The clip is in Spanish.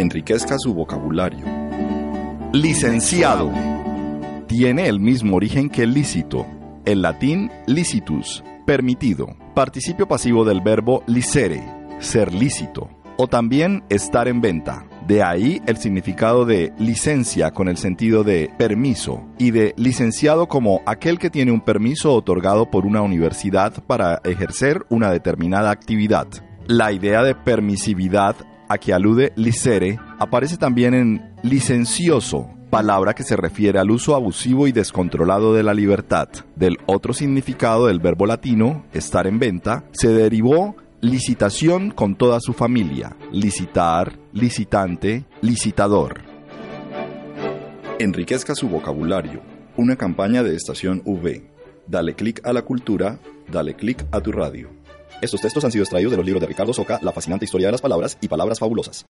Enriquezca su vocabulario. Licenciado. Tiene el mismo origen que lícito. El latín licitus, permitido. Participio pasivo del verbo licere, ser lícito. O también estar en venta. De ahí el significado de licencia con el sentido de permiso y de licenciado como aquel que tiene un permiso otorgado por una universidad para ejercer una determinada actividad. La idea de permisividad a que alude licere aparece también en licencioso, palabra que se refiere al uso abusivo y descontrolado de la libertad. Del otro significado del verbo latino, estar en venta, se derivó licitación con toda su familia, licitar, licitante, licitador. Enriquezca su vocabulario. Una campaña de Estación V. Dale clic a la cultura, dale clic a tu radio. Estos textos han sido extraídos de los libros de Ricardo Soca, La fascinante historia de las palabras y Palabras fabulosas.